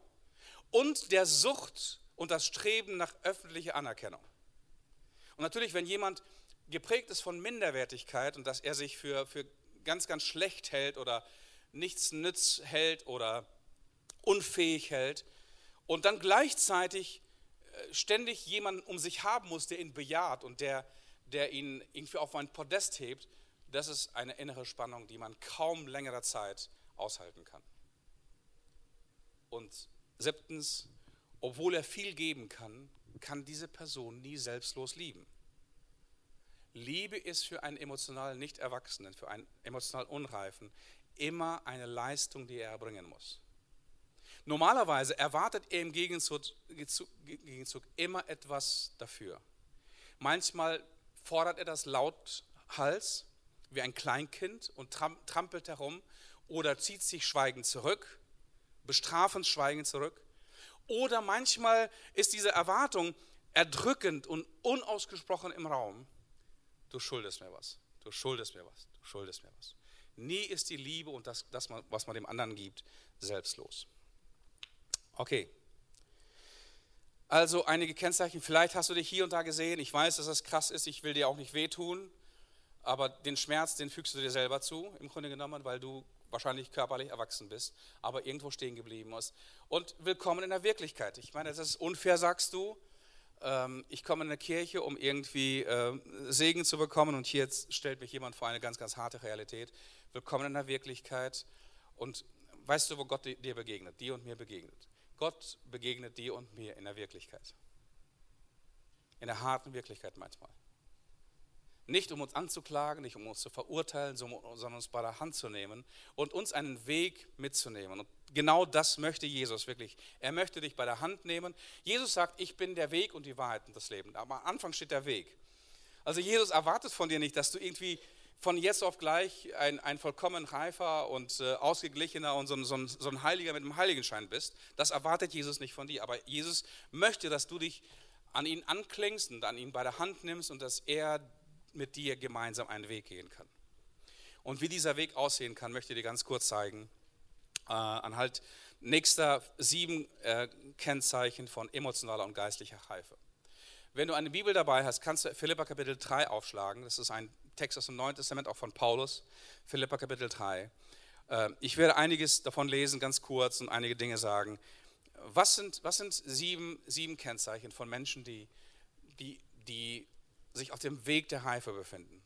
[SPEAKER 1] und der Sucht und das Streben nach öffentlicher Anerkennung. Und natürlich, wenn jemand geprägt ist von Minderwertigkeit und dass er sich für, für ganz, ganz schlecht hält oder nichts nütz hält oder unfähig hält und dann gleichzeitig äh, ständig jemanden um sich haben muss, der ihn bejaht und der, der ihn irgendwie auf ein Podest hebt, das ist eine innere Spannung, die man kaum längere Zeit aushalten kann. Und siebtens, obwohl er viel geben kann, kann diese Person nie selbstlos lieben. Liebe ist für einen emotional nicht Erwachsenen, für einen emotional Unreifen immer eine Leistung, die er erbringen muss. Normalerweise erwartet er im Gegenzug, Gegenzug immer etwas dafür. Manchmal fordert er das lauthals wie ein Kleinkind und trampelt herum oder zieht sich schweigend zurück, bestrafend schweigend zurück. Oder manchmal ist diese Erwartung erdrückend und unausgesprochen im Raum. Du schuldest mir was, du schuldest mir was, du schuldest mir was. Nie ist die Liebe und das, das was man dem anderen gibt, selbstlos. Okay. Also einige Kennzeichen, vielleicht hast du dich hier und da gesehen. Ich weiß, dass das krass ist, ich will dir auch nicht wehtun, aber den Schmerz, den fügst du dir selber zu, im Grunde genommen, weil du wahrscheinlich körperlich erwachsen bist, aber irgendwo stehen geblieben bist. Und willkommen in der Wirklichkeit. Ich meine, das ist unfair, sagst du. Ähm, ich komme in eine Kirche, um irgendwie ähm, Segen zu bekommen und hier jetzt stellt mich jemand vor eine ganz, ganz harte Realität. Willkommen in der Wirklichkeit. Und weißt du, wo Gott dir begegnet, dir und mir begegnet? Gott begegnet dir und mir in der Wirklichkeit. In der harten Wirklichkeit manchmal. Nicht um uns anzuklagen, nicht um uns zu verurteilen, sondern uns bei der Hand zu nehmen und uns einen Weg mitzunehmen. Und genau das möchte Jesus wirklich. Er möchte dich bei der Hand nehmen. Jesus sagt, ich bin der Weg und die Wahrheit und das Leben. Aber am Anfang steht der Weg. Also Jesus erwartet von dir nicht, dass du irgendwie von jetzt auf gleich ein, ein vollkommen reifer und äh, ausgeglichener und so so, so ein Heiliger mit einem Heiligenschein bist. Das erwartet Jesus nicht von dir. Aber Jesus möchte, dass du dich an ihn anklingst und an ihn bei der Hand nimmst und dass er mit dir gemeinsam einen Weg gehen kann. Und wie dieser Weg aussehen kann, möchte ich dir ganz kurz zeigen. Äh, anhand nächster sieben äh, Kennzeichen von emotionaler und geistlicher Reife. Wenn du eine Bibel dabei hast, kannst du Philippa Kapitel 3 aufschlagen. Das ist ein Text aus dem Neuen Testament, auch von Paulus. Philippa Kapitel 3. Äh, ich werde einiges davon lesen, ganz kurz, und einige Dinge sagen. Was sind, was sind sieben, sieben Kennzeichen von Menschen, die, die, die sich auf dem Weg der Reife befinden.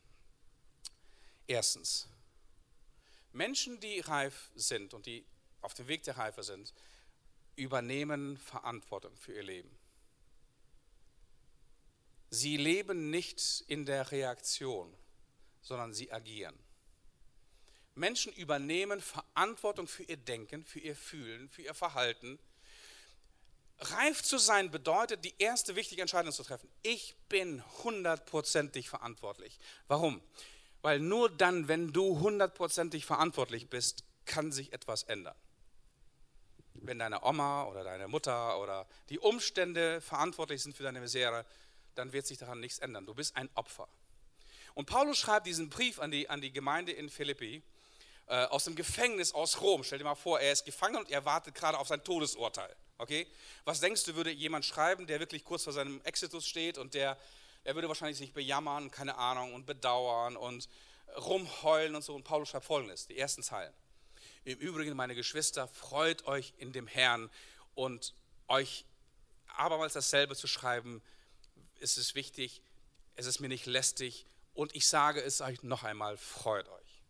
[SPEAKER 1] Erstens, Menschen, die reif sind und die auf dem Weg der Reife sind, übernehmen Verantwortung für ihr Leben. Sie leben nicht in der Reaktion, sondern sie agieren. Menschen übernehmen Verantwortung für ihr Denken, für ihr Fühlen, für ihr Verhalten Reif zu sein bedeutet, die erste wichtige Entscheidung zu treffen. Ich bin hundertprozentig verantwortlich. Warum? Weil nur dann, wenn du hundertprozentig verantwortlich bist, kann sich etwas ändern. Wenn deine Oma oder deine Mutter oder die Umstände verantwortlich sind für deine Misere, dann wird sich daran nichts ändern. Du bist ein Opfer. Und Paulus schreibt diesen Brief an die, an die Gemeinde in Philippi äh, aus dem Gefängnis aus Rom. Stell dir mal vor, er ist gefangen und er wartet gerade auf sein Todesurteil. Okay? Was denkst du, würde jemand schreiben, der wirklich kurz vor seinem Exitus steht und der, er würde wahrscheinlich sich bejammern, keine Ahnung, und bedauern und rumheulen und so. Und Paulus schreibt folgendes, die ersten Zeilen. Im Übrigen, meine Geschwister, freut euch in dem Herrn und euch abermals dasselbe zu schreiben, ist es wichtig, es ist mir nicht lästig und ich sage es euch noch einmal, freut euch.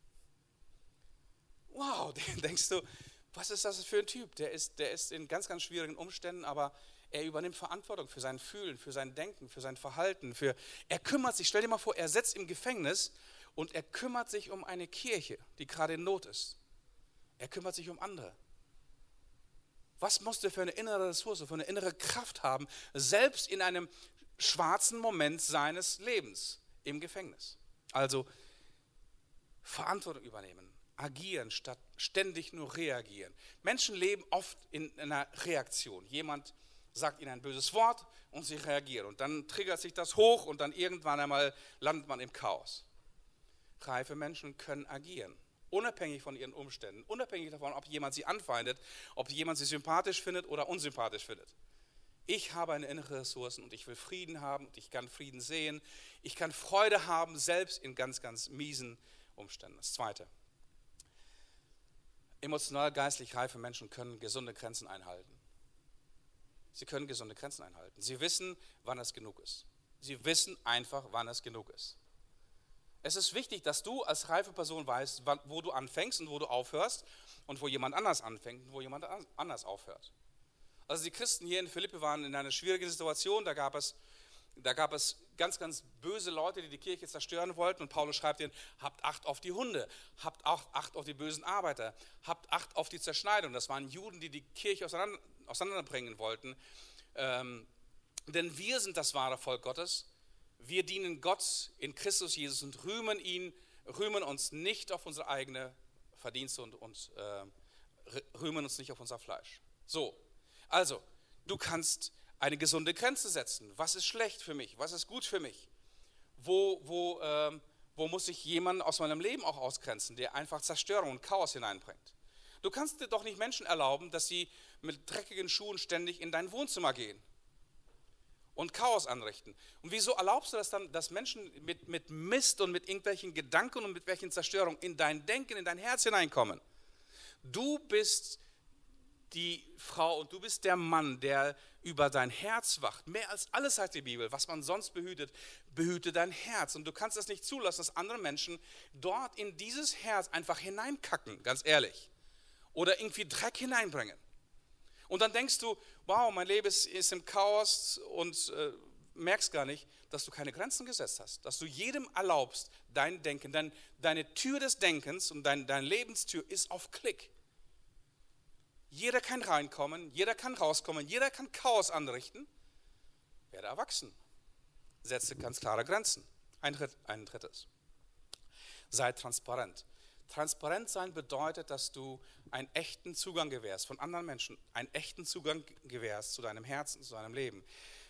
[SPEAKER 1] Wow, denkst du, was ist das für ein Typ? Der ist, der ist in ganz, ganz schwierigen Umständen, aber er übernimmt Verantwortung für sein Fühlen, für sein Denken, für sein Verhalten. Für, er kümmert sich, stell dir mal vor, er sitzt im Gefängnis und er kümmert sich um eine Kirche, die gerade in Not ist. Er kümmert sich um andere. Was muss der für eine innere Ressource, für eine innere Kraft haben, selbst in einem schwarzen Moment seines Lebens im Gefängnis? Also Verantwortung übernehmen, agieren statt ständig nur reagieren. Menschen leben oft in einer Reaktion. Jemand sagt ihnen ein böses Wort und sie reagieren. Und dann triggert sich das hoch und dann irgendwann einmal landet man im Chaos. Reife Menschen können agieren, unabhängig von ihren Umständen, unabhängig davon, ob jemand sie anfeindet, ob jemand sie sympathisch findet oder unsympathisch findet. Ich habe eine innere Ressource und ich will Frieden haben und ich kann Frieden sehen. Ich kann Freude haben, selbst in ganz, ganz miesen Umständen. Das Zweite. Emotional, geistlich reife Menschen können gesunde Grenzen einhalten. Sie können gesunde Grenzen einhalten. Sie wissen, wann es genug ist. Sie wissen einfach, wann es genug ist. Es ist wichtig, dass du als reife Person weißt, wo du anfängst und wo du aufhörst und wo jemand anders anfängt und wo jemand anders aufhört. Also die Christen hier in Philippi waren in einer schwierigen Situation. Da gab es da gab es ganz, ganz böse Leute, die die Kirche zerstören wollten. Und Paulus schreibt ihnen, habt Acht auf die Hunde, habt auch Acht auf die bösen Arbeiter, habt Acht auf die Zerschneidung. Das waren Juden, die die Kirche auseinander, auseinanderbringen wollten. Ähm, denn wir sind das wahre Volk Gottes. Wir dienen Gott in Christus Jesus und rühmen ihn, rühmen uns nicht auf unsere eigene Verdienste und, und äh, rühmen uns nicht auf unser Fleisch. So, also, du kannst eine gesunde Grenze setzen. Was ist schlecht für mich? Was ist gut für mich? Wo, wo, äh, wo muss ich jemanden aus meinem Leben auch ausgrenzen, der einfach Zerstörung und Chaos hineinbringt? Du kannst dir doch nicht Menschen erlauben, dass sie mit dreckigen Schuhen ständig in dein Wohnzimmer gehen und Chaos anrichten. Und wieso erlaubst du das dann, dass Menschen mit, mit Mist und mit irgendwelchen Gedanken und mit welchen Zerstörungen in dein Denken, in dein Herz hineinkommen? Du bist die Frau und du bist der Mann, der über dein Herz wacht. Mehr als alles sagt die Bibel, was man sonst behütet, behüte dein Herz. Und du kannst es nicht zulassen, dass andere Menschen dort in dieses Herz einfach hineinkacken, ganz ehrlich. Oder irgendwie Dreck hineinbringen. Und dann denkst du, wow, mein Leben ist, ist im Chaos und äh, merkst gar nicht, dass du keine Grenzen gesetzt hast, dass du jedem erlaubst, dein Denken, dein, deine Tür des Denkens und dein, deine Lebenstür ist auf Klick. Jeder kann reinkommen, jeder kann rauskommen, jeder kann Chaos anrichten. Werde erwachsen. Setze ganz klare Grenzen. Ein, ein drittes. Sei transparent. Transparent sein bedeutet, dass du einen echten Zugang gewährst von anderen Menschen, einen echten Zugang gewährst zu deinem Herzen, zu deinem Leben.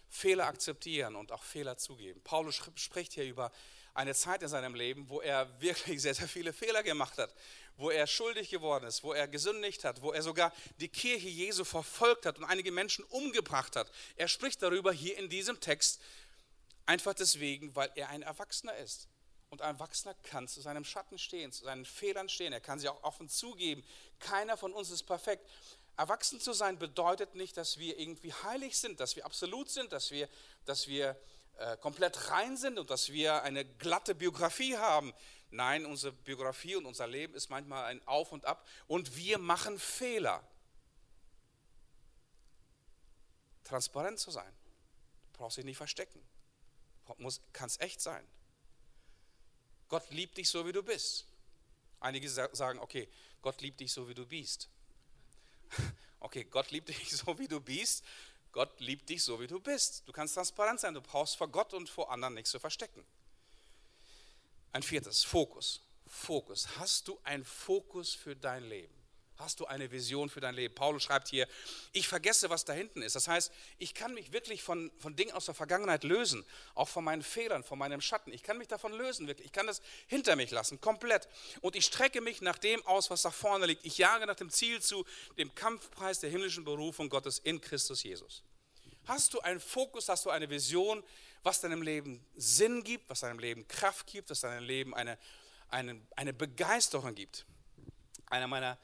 [SPEAKER 1] Fehler akzeptieren und auch Fehler zugeben. Paulus spricht hier über eine Zeit in seinem Leben, wo er wirklich sehr, sehr viele Fehler gemacht hat, wo er schuldig geworden ist, wo er gesündigt hat, wo er sogar die Kirche Jesu verfolgt hat und einige Menschen umgebracht hat. Er spricht darüber hier in diesem Text einfach deswegen, weil er ein Erwachsener ist. Und ein Erwachsener kann zu seinem Schatten stehen, zu seinen Fehlern stehen. Er kann sie auch offen zugeben. Keiner von uns ist perfekt. Erwachsen zu sein bedeutet nicht, dass wir irgendwie heilig sind, dass wir absolut sind, dass wir, dass wir komplett rein sind und dass wir eine glatte Biografie haben. Nein, unsere Biografie und unser Leben ist manchmal ein Auf und Ab und wir machen Fehler. Transparent zu sein, du brauchst dich nicht verstecken, kann es echt sein. Gott liebt dich so, wie du bist. Einige sagen, okay, Gott liebt dich so, wie du bist. Okay, Gott liebt dich so, wie du bist. Gott liebt dich so, wie du bist. Du kannst transparent sein. Du brauchst vor Gott und vor anderen nichts zu verstecken. Ein viertes, Fokus. Fokus. Hast du einen Fokus für dein Leben? Hast du eine Vision für dein Leben? Paulus schreibt hier, ich vergesse, was da hinten ist. Das heißt, ich kann mich wirklich von, von Dingen aus der Vergangenheit lösen, auch von meinen Fehlern, von meinem Schatten. Ich kann mich davon lösen, wirklich. Ich kann das hinter mich lassen, komplett. Und ich strecke mich nach dem aus, was da vorne liegt. Ich jage nach dem Ziel zu, dem Kampfpreis der himmlischen Berufung Gottes in Christus Jesus. Hast du einen Fokus, hast du eine Vision, was deinem Leben Sinn gibt, was deinem Leben Kraft gibt, was deinem Leben eine, eine, eine Begeisterung gibt? Einer meiner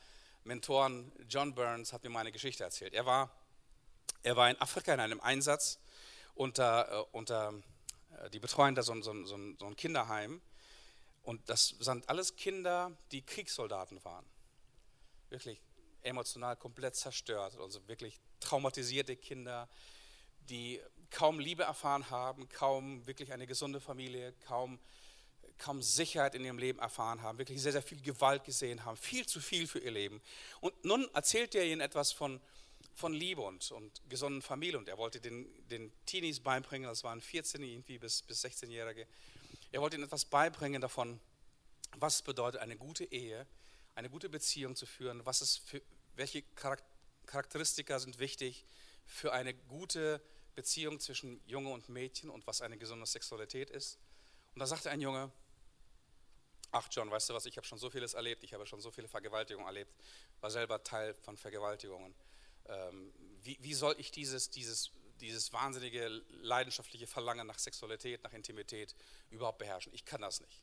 [SPEAKER 1] Mentoren, John Burns, hat mir meine Geschichte erzählt. Er war, er war in Afrika in einem Einsatz unter, äh, unter äh, die betreuen da so, so, so, so ein Kinderheim. Und das sind alles Kinder, die Kriegssoldaten waren. Wirklich emotional komplett zerstört. Also wirklich traumatisierte Kinder, die kaum Liebe erfahren haben, kaum wirklich eine gesunde Familie, kaum kaum Sicherheit in ihrem Leben erfahren haben, wirklich sehr, sehr viel Gewalt gesehen haben, viel zu viel für ihr Leben. Und nun erzählt er ihnen etwas von, von Liebe und, und gesunden Familie. Und er wollte den, den Teenies beibringen, das waren 14 irgendwie bis, bis 16-Jährige. Er wollte ihnen etwas beibringen davon, was bedeutet, eine gute Ehe, eine gute Beziehung zu führen, was es für, welche Charakteristika sind wichtig für eine gute Beziehung zwischen Junge und Mädchen und was eine gesunde Sexualität ist. Und da sagte ein Junge, ach John, weißt du was, ich habe schon so vieles erlebt, ich habe schon so viele Vergewaltigungen erlebt, war selber Teil von Vergewaltigungen. Ähm, wie, wie, soll ich dieses, dieses, dieses wahnsinnige leidenschaftliche Verlangen nach Sexualität, nach Intimität überhaupt beherrschen? Ich kann das nicht.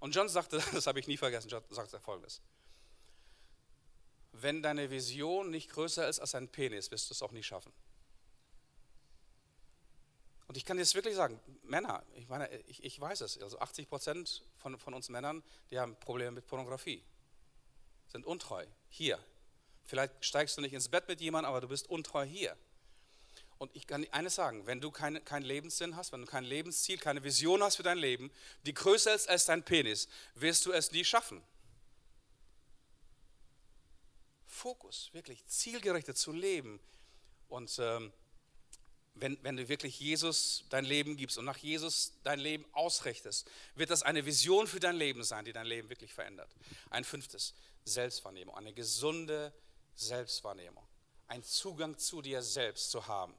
[SPEAKER 1] Und John sagte, das habe ich nie vergessen, John sagte folgendes. Wenn deine Vision nicht größer ist als ein Penis, wirst du es auch nie schaffen. Und ich kann jetzt wirklich sagen, Männer, ich meine, ich, ich weiß es, also 80 Prozent von, von uns Männern, die haben Probleme mit Pornografie, sind untreu, hier. Vielleicht steigst du nicht ins Bett mit jemandem, aber du bist untreu hier. Und ich kann eines sagen, wenn du keinen kein Lebenssinn hast, wenn du kein Lebensziel, keine Vision hast für dein Leben, die größer ist als dein Penis, wirst du es nie schaffen. Fokus, wirklich zielgerichtet zu leben und ähm, wenn, wenn du wirklich Jesus dein Leben gibst und nach Jesus dein Leben ausrichtest, wird das eine Vision für dein Leben sein, die dein Leben wirklich verändert. Ein fünftes, Selbstwahrnehmung, eine gesunde Selbstwahrnehmung, ein Zugang zu dir selbst zu haben.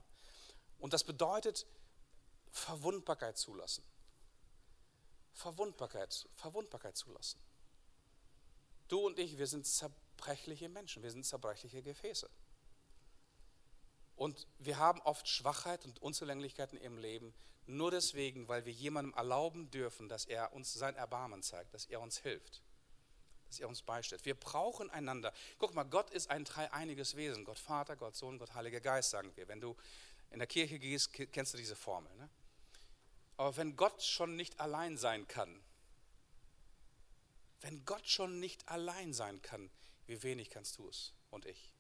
[SPEAKER 1] Und das bedeutet Verwundbarkeit zulassen. Verwundbarkeit, Verwundbarkeit zulassen. Du und ich, wir sind zerbrechliche Menschen, wir sind zerbrechliche Gefäße. Und wir haben oft Schwachheit und Unzulänglichkeiten im Leben, nur deswegen, weil wir jemandem erlauben dürfen, dass er uns sein Erbarmen zeigt, dass er uns hilft, dass er uns beisteht. Wir brauchen einander. Guck mal, Gott ist ein dreieiniges Wesen. Gott Vater, Gott Sohn, Gott Heiliger Geist, sagen wir. Wenn du in der Kirche gehst, kennst du diese Formel. Ne? Aber wenn Gott schon nicht allein sein kann, wenn Gott schon nicht allein sein kann, wie wenig kannst du es und ich?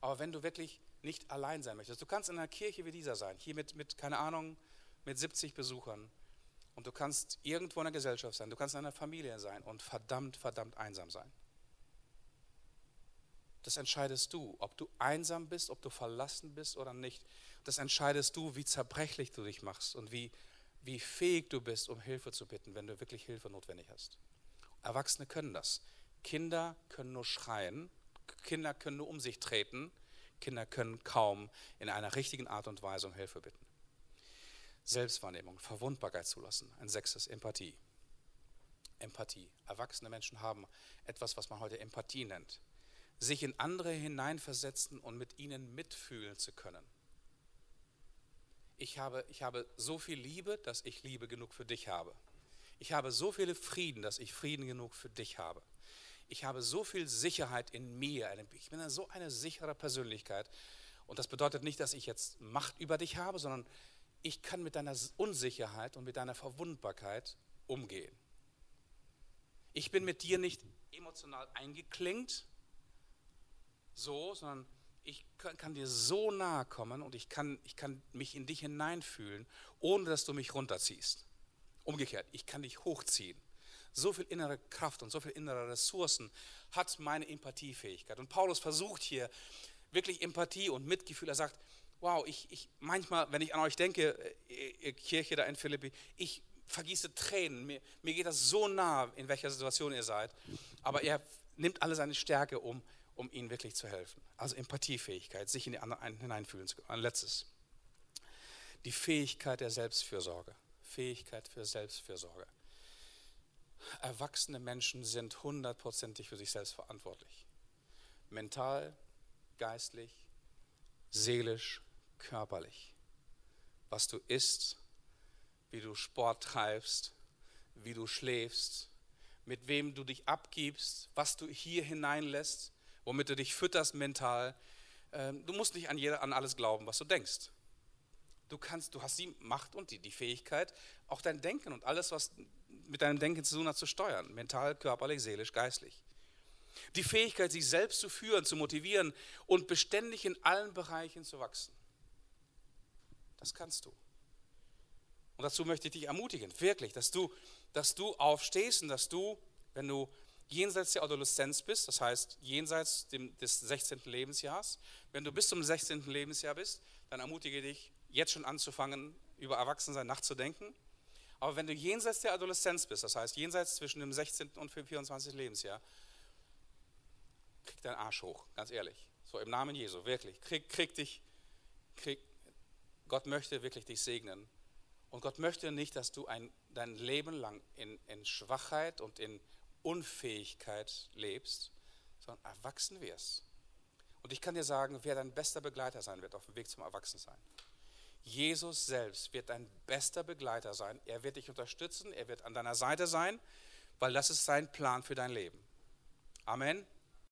[SPEAKER 1] Aber wenn du wirklich nicht allein sein möchtest, du kannst in einer Kirche wie dieser sein, hier mit, mit keine Ahnung, mit 70 Besuchern und du kannst irgendwo in einer Gesellschaft sein, du kannst in einer Familie sein und verdammt, verdammt einsam sein. Das entscheidest du, ob du einsam bist, ob du verlassen bist oder nicht. Das entscheidest du, wie zerbrechlich du dich machst und wie, wie fähig du bist, um Hilfe zu bitten, wenn du wirklich Hilfe notwendig hast. Erwachsene können das. Kinder können nur schreien Kinder können nur um sich treten. Kinder können kaum in einer richtigen Art und Weise um Hilfe bitten. Selbstwahrnehmung, Verwundbarkeit zulassen. Ein sechstes, Empathie. Empathie. Erwachsene Menschen haben etwas, was man heute Empathie nennt. Sich in andere hineinversetzen und mit ihnen mitfühlen zu können. Ich habe, ich habe so viel Liebe, dass ich Liebe genug für dich habe. Ich habe so viele Frieden, dass ich Frieden genug für dich habe ich habe so viel Sicherheit in mir. Ich bin so eine sichere Persönlichkeit. Und das bedeutet nicht, dass ich jetzt Macht über dich habe, sondern ich kann mit deiner Unsicherheit und mit deiner Verwundbarkeit umgehen. Ich bin mit dir nicht emotional eingeklinkt, so, sondern ich kann dir so nahe kommen und ich kann, ich kann mich in dich hineinfühlen, ohne dass du mich runterziehst. Umgekehrt, ich kann dich hochziehen so viel innere Kraft und so viel innere Ressourcen hat meine Empathiefähigkeit. Und Paulus versucht hier wirklich Empathie und Mitgefühl. Er sagt, wow, ich, ich manchmal, wenn ich an euch denke, ihr Kirche da in Philippi, ich vergieße Tränen. Mir, mir geht das so nah, in welcher Situation ihr seid. Aber er nimmt alle seine Stärke, um, um ihnen wirklich zu helfen. Also Empathiefähigkeit, sich in die anderen hineinfühlen zu können. Ein letztes. Die Fähigkeit der Selbstfürsorge. Fähigkeit für Selbstfürsorge. Erwachsene Menschen sind hundertprozentig für sich selbst verantwortlich. Mental, geistlich, seelisch, körperlich. Was du isst, wie du Sport treibst, wie du schläfst, mit wem du dich abgibst, was du hier hineinlässt, womit du dich fütterst mental. Ähm, du musst nicht an, jeder, an alles glauben, was du denkst. Du, kannst, du hast die Macht und die, die Fähigkeit, auch dein Denken und alles, was mit deinem Denken zu tun hat, zu steuern. Mental, körperlich, seelisch, geistlich. Die Fähigkeit, sich selbst zu führen, zu motivieren und beständig in allen Bereichen zu wachsen. Das kannst du. Und dazu möchte ich dich ermutigen, wirklich, dass du, dass du aufstehst und dass du, wenn du jenseits der Adoleszenz bist, das heißt jenseits des 16. Lebensjahres, wenn du bis zum 16. Lebensjahr bist, dann ermutige dich, jetzt schon anzufangen, über Erwachsensein nachzudenken aber wenn du jenseits der Adoleszenz bist, das heißt jenseits zwischen dem 16. und 24. Lebensjahr, krieg deinen Arsch hoch, ganz ehrlich. So im Namen Jesu, wirklich. Krieg, krieg dich, krieg, Gott möchte wirklich dich segnen. Und Gott möchte nicht, dass du ein, dein Leben lang in, in Schwachheit und in Unfähigkeit lebst, sondern erwachsen wirst. Und ich kann dir sagen, wer dein bester Begleiter sein wird auf dem Weg zum Erwachsensein. Jesus selbst wird dein bester Begleiter sein. Er wird dich unterstützen, er wird an deiner Seite sein, weil das ist sein Plan für dein Leben. Amen.